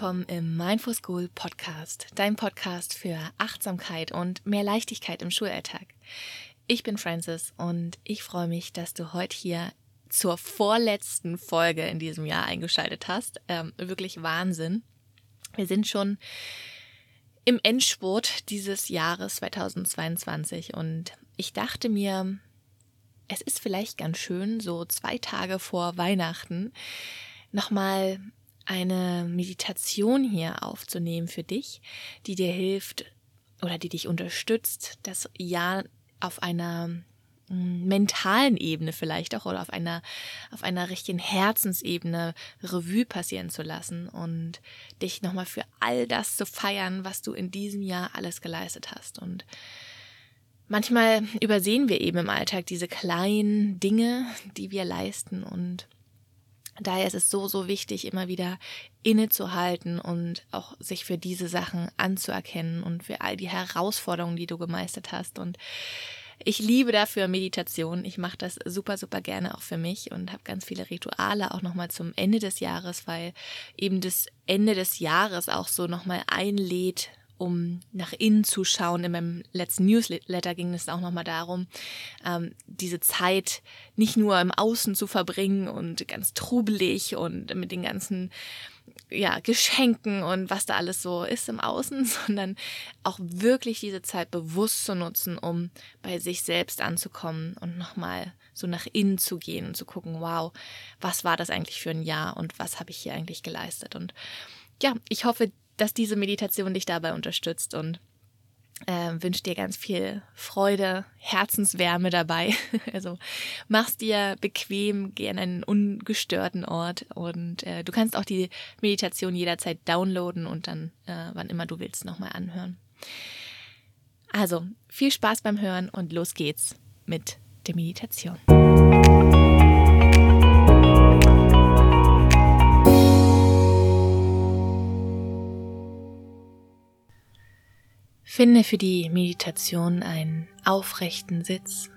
willkommen im Mindful School Podcast, dein Podcast für Achtsamkeit und mehr Leichtigkeit im Schulalltag. Ich bin Francis und ich freue mich, dass du heute hier zur vorletzten Folge in diesem Jahr eingeschaltet hast. Ähm, wirklich Wahnsinn. Wir sind schon im Endspurt dieses Jahres 2022 und ich dachte mir, es ist vielleicht ganz schön, so zwei Tage vor Weihnachten nochmal eine Meditation hier aufzunehmen für dich, die dir hilft oder die dich unterstützt, das Jahr auf einer mm, mentalen Ebene vielleicht auch oder auf einer auf einer richtigen Herzensebene Revue passieren zu lassen und dich nochmal für all das zu feiern, was du in diesem Jahr alles geleistet hast. Und manchmal übersehen wir eben im Alltag diese kleinen Dinge, die wir leisten und Daher ist es so, so wichtig, immer wieder innezuhalten und auch sich für diese Sachen anzuerkennen und für all die Herausforderungen, die du gemeistert hast. Und ich liebe dafür Meditation. Ich mache das super, super gerne auch für mich und habe ganz viele Rituale auch nochmal zum Ende des Jahres, weil eben das Ende des Jahres auch so nochmal einlädt, um nach innen zu schauen. In meinem letzten Newsletter ging es auch nochmal darum, ähm, diese Zeit nicht nur im Außen zu verbringen und ganz trubelig und mit den ganzen ja, Geschenken und was da alles so ist im Außen, sondern auch wirklich diese Zeit bewusst zu nutzen, um bei sich selbst anzukommen und nochmal so nach innen zu gehen und zu gucken, wow, was war das eigentlich für ein Jahr und was habe ich hier eigentlich geleistet? Und ja, ich hoffe, dass diese Meditation dich dabei unterstützt und äh, wünsche dir ganz viel Freude, Herzenswärme dabei. Also mach's dir bequem, geh an einen ungestörten Ort und äh, du kannst auch die Meditation jederzeit downloaden und dann, äh, wann immer du willst, nochmal anhören. Also viel Spaß beim Hören und los geht's mit der Meditation. Finde für die Meditation einen aufrechten Sitz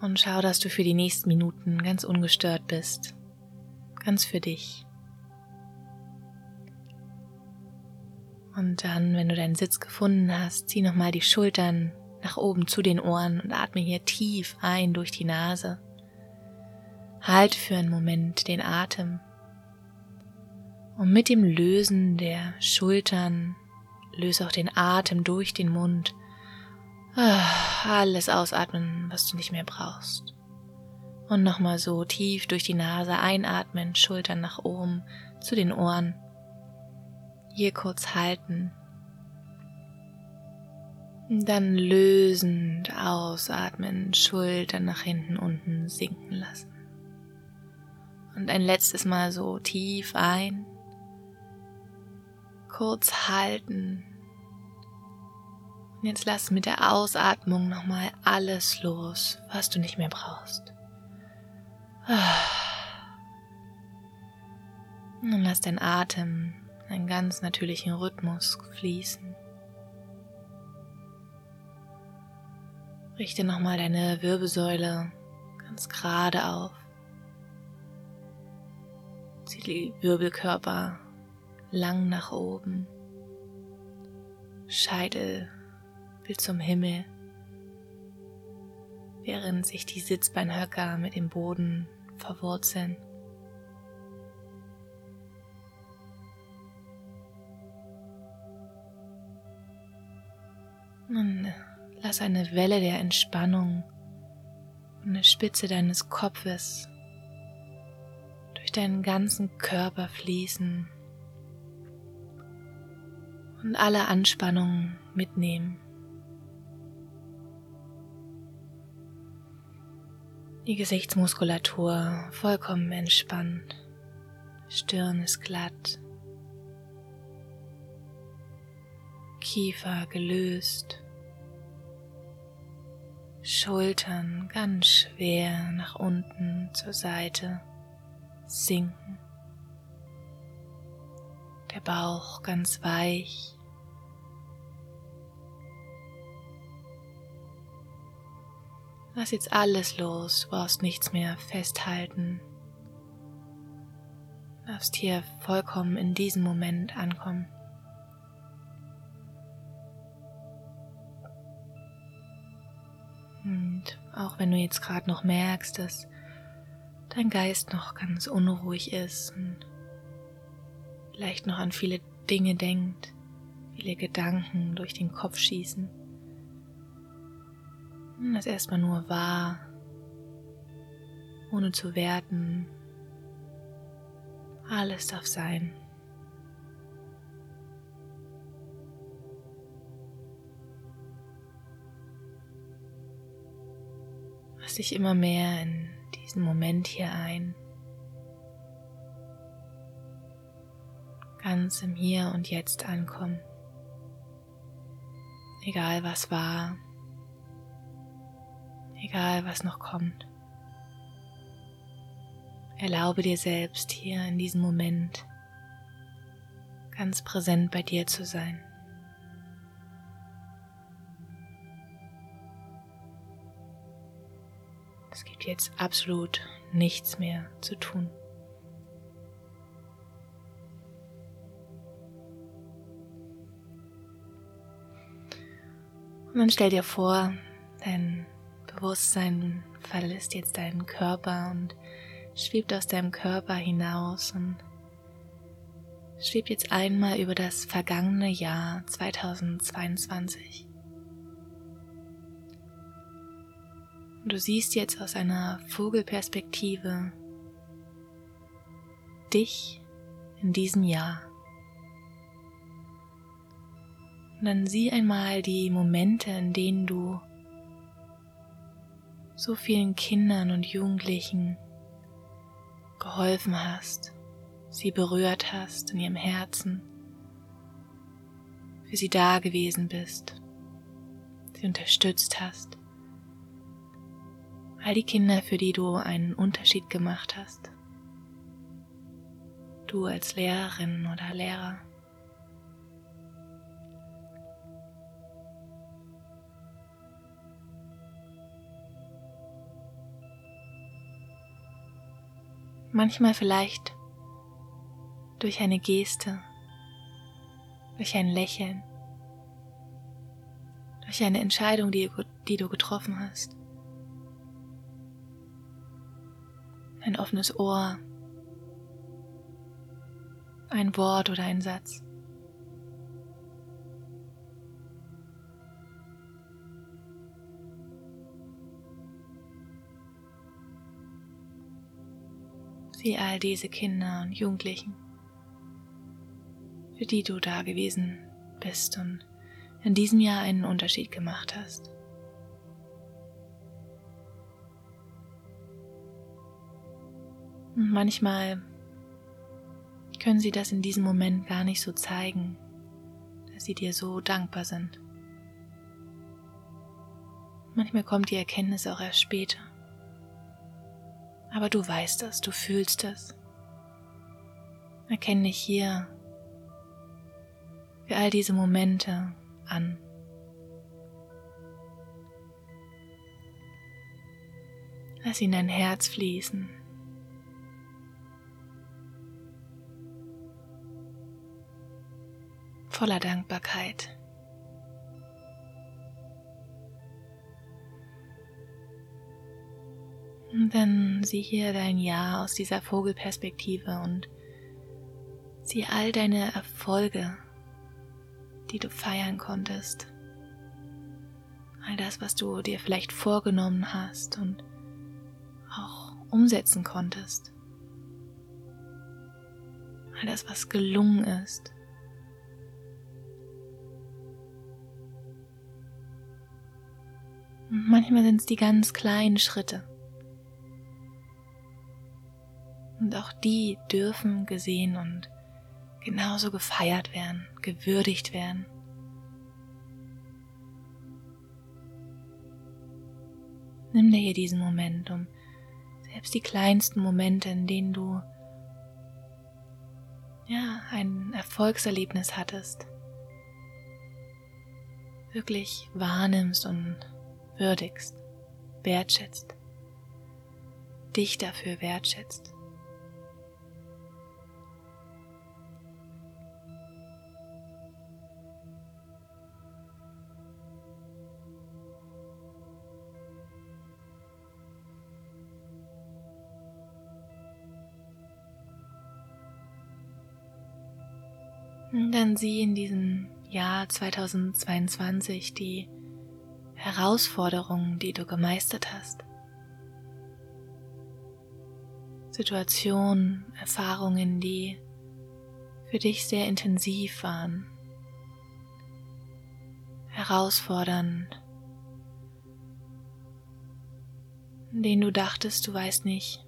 und schau, dass du für die nächsten Minuten ganz ungestört bist, ganz für dich. Und dann, wenn du deinen Sitz gefunden hast, zieh nochmal die Schultern nach oben zu den Ohren und atme hier tief ein durch die Nase. Halte für einen Moment den Atem. Und mit dem Lösen der Schultern Löse auch den Atem durch den Mund. Ah, alles ausatmen, was du nicht mehr brauchst. Und nochmal so tief durch die Nase einatmen, Schultern nach oben zu den Ohren. Hier kurz halten. Dann lösend ausatmen, Schultern nach hinten unten sinken lassen. Und ein letztes Mal so tief ein kurz halten. Und jetzt lass mit der Ausatmung nochmal alles los, was du nicht mehr brauchst. Und lass dein Atem einen ganz natürlichen Rhythmus fließen. Richte nochmal deine Wirbelsäule ganz gerade auf. Zieh die Wirbelkörper lang nach oben, Scheitel will zum Himmel, während sich die Sitzbeinhöcker mit dem Boden verwurzeln. Und lass eine Welle der Entspannung von der Spitze deines Kopfes durch deinen ganzen Körper fließen und alle Anspannungen mitnehmen. Die Gesichtsmuskulatur vollkommen entspannt. Stirn ist glatt. Kiefer gelöst. Schultern ganz schwer nach unten zur Seite sinken der Bauch ganz weich. Lass jetzt alles los, du brauchst nichts mehr festhalten. darfst hier vollkommen in diesem Moment ankommen. Und auch wenn du jetzt gerade noch merkst, dass dein Geist noch ganz unruhig ist und vielleicht noch an viele Dinge denkt, viele Gedanken durch den Kopf schießen, nimm das erstmal nur wahr, ohne zu werten. Alles darf sein. Lass dich immer mehr in diesen Moment hier ein. Ganz im Hier und Jetzt ankommen. Egal was war, egal was noch kommt. Erlaube dir selbst hier in diesem Moment ganz präsent bei dir zu sein. Es gibt jetzt absolut nichts mehr zu tun. Und dann stell dir vor, dein Bewusstsein verlässt jetzt deinen Körper und schwebt aus deinem Körper hinaus und schwebt jetzt einmal über das vergangene Jahr 2022. Und du siehst jetzt aus einer Vogelperspektive dich in diesem Jahr. Und dann sieh einmal die Momente, in denen du so vielen Kindern und Jugendlichen geholfen hast, sie berührt hast in ihrem Herzen, für sie da gewesen bist, sie unterstützt hast all die Kinder, für die du einen Unterschied gemacht hast. Du als Lehrerin oder Lehrer. Manchmal vielleicht durch eine Geste, durch ein Lächeln, durch eine Entscheidung, die, die du getroffen hast. ein offenes Ohr, ein Wort oder ein Satz. Sieh all diese Kinder und Jugendlichen, für die du da gewesen bist und in diesem Jahr einen Unterschied gemacht hast. Und manchmal können sie das in diesem Moment gar nicht so zeigen, dass sie dir so dankbar sind. Manchmal kommt die Erkenntnis auch erst später. Aber du weißt das, du fühlst das. Erkenne dich hier für all diese Momente an. Lass ihn dein Herz fließen. voller Dankbarkeit. Dann sieh hier dein Jahr aus dieser Vogelperspektive und sieh all deine Erfolge, die du feiern konntest. All das, was du dir vielleicht vorgenommen hast und auch umsetzen konntest. All das, was gelungen ist. Manchmal sind es die ganz kleinen Schritte. Und auch die dürfen gesehen und genauso gefeiert werden, gewürdigt werden. Nimm dir hier diesen Moment, um selbst die kleinsten Momente, in denen du ja ein Erfolgserlebnis hattest, wirklich wahrnimmst und würdigst, wertschätzt, dich dafür wertschätzt. Dann sieh in diesem Jahr 2022 die Herausforderungen, die du gemeistert hast. Situationen, Erfahrungen, die für dich sehr intensiv waren, herausfordernd, in denen du dachtest, du weißt nicht,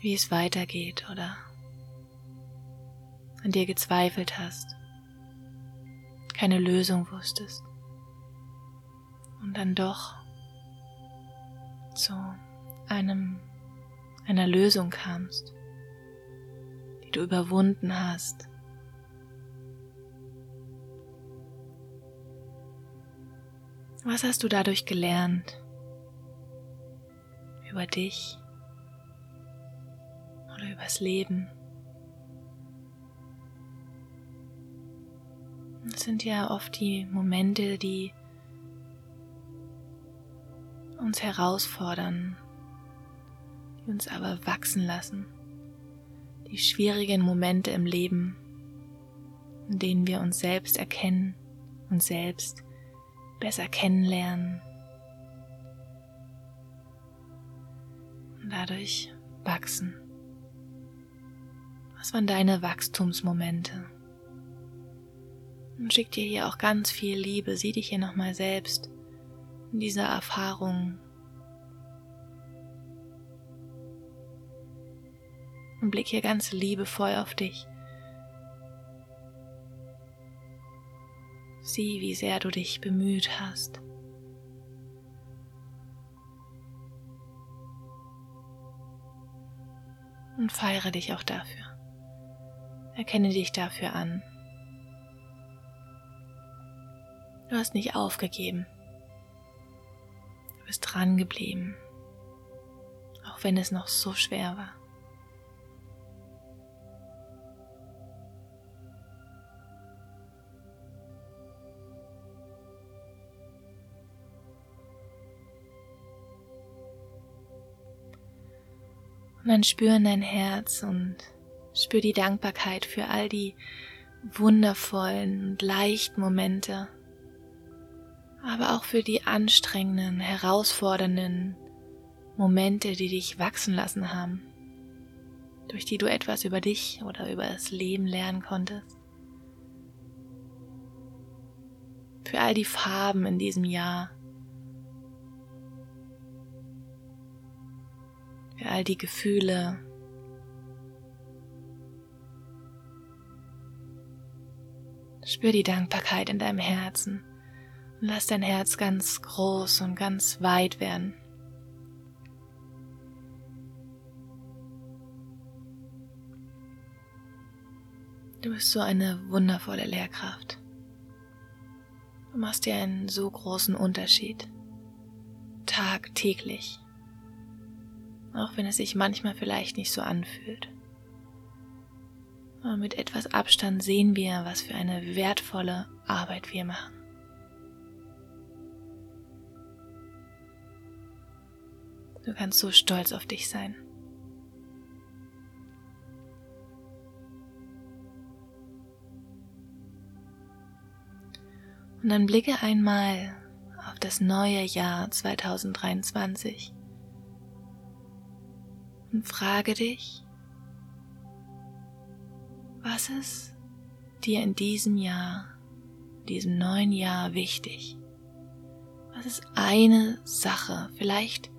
wie es weitergeht oder an dir gezweifelt hast, keine Lösung wusstest und dann doch zu einem einer Lösung kamst, die du überwunden hast. Was hast du dadurch gelernt über dich oder übers Leben? Sind ja oft die Momente, die uns herausfordern, die uns aber wachsen lassen. Die schwierigen Momente im Leben, in denen wir uns selbst erkennen, uns selbst besser kennenlernen und dadurch wachsen. Was waren deine Wachstumsmomente? Und schick dir hier auch ganz viel Liebe, sieh dich hier nochmal selbst in dieser Erfahrung und blick hier ganz liebevoll auf dich. Sieh, wie sehr du dich bemüht hast. Und feiere dich auch dafür. Erkenne dich dafür an. Du hast nicht aufgegeben. Du bist dran geblieben, auch wenn es noch so schwer war. Und dann spür in dein Herz und spür die Dankbarkeit für all die wundervollen und leichten Momente, aber auch für die anstrengenden, herausfordernden Momente, die dich wachsen lassen haben, durch die du etwas über dich oder über das Leben lernen konntest. Für all die Farben in diesem Jahr, für all die Gefühle. Spür die Dankbarkeit in deinem Herzen und lass dein Herz ganz groß und ganz weit werden. Du bist so eine wundervolle Lehrkraft. Du machst dir einen so großen Unterschied. Tagtäglich auch wenn es sich manchmal vielleicht nicht so anfühlt. Aber mit etwas Abstand sehen wir, was für eine wertvolle Arbeit wir machen. Du kannst so stolz auf dich sein. Und dann blicke einmal auf das neue Jahr 2023 und frage dich, was ist dir in diesem Jahr, diesem neuen Jahr wichtig? Was ist eine Sache, vielleicht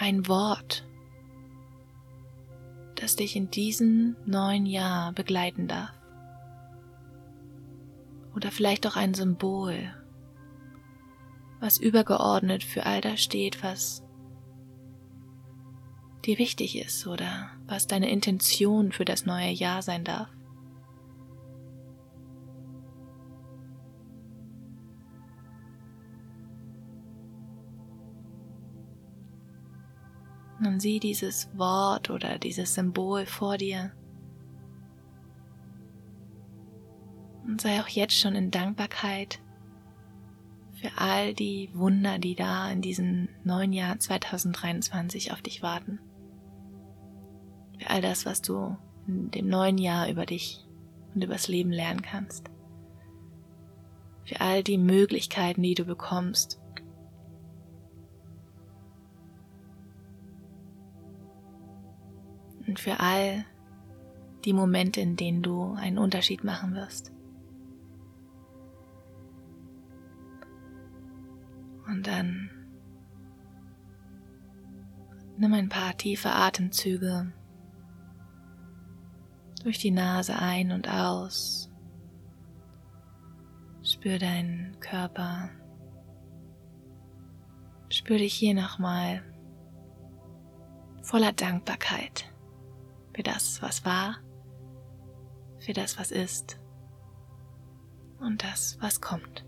ein Wort, das dich in diesem neuen Jahr begleiten darf? Oder vielleicht auch ein Symbol, was übergeordnet für all das steht, was dir wichtig ist oder was deine Intention für das neue Jahr sein darf. Nun sieh dieses Wort oder dieses Symbol vor dir und sei auch jetzt schon in Dankbarkeit für all die Wunder, die da in diesem neuen Jahr 2023 auf dich warten für all das, was du in dem neuen Jahr über dich und übers Leben lernen kannst. Für all die Möglichkeiten, die du bekommst. Und für all die Momente, in denen du einen Unterschied machen wirst. Und dann nimm ein paar tiefe Atemzüge durch die Nase ein und aus. Spür deinen Körper. Spür dich hier nochmal voller Dankbarkeit für das, was war, für das, was ist und das, was kommt.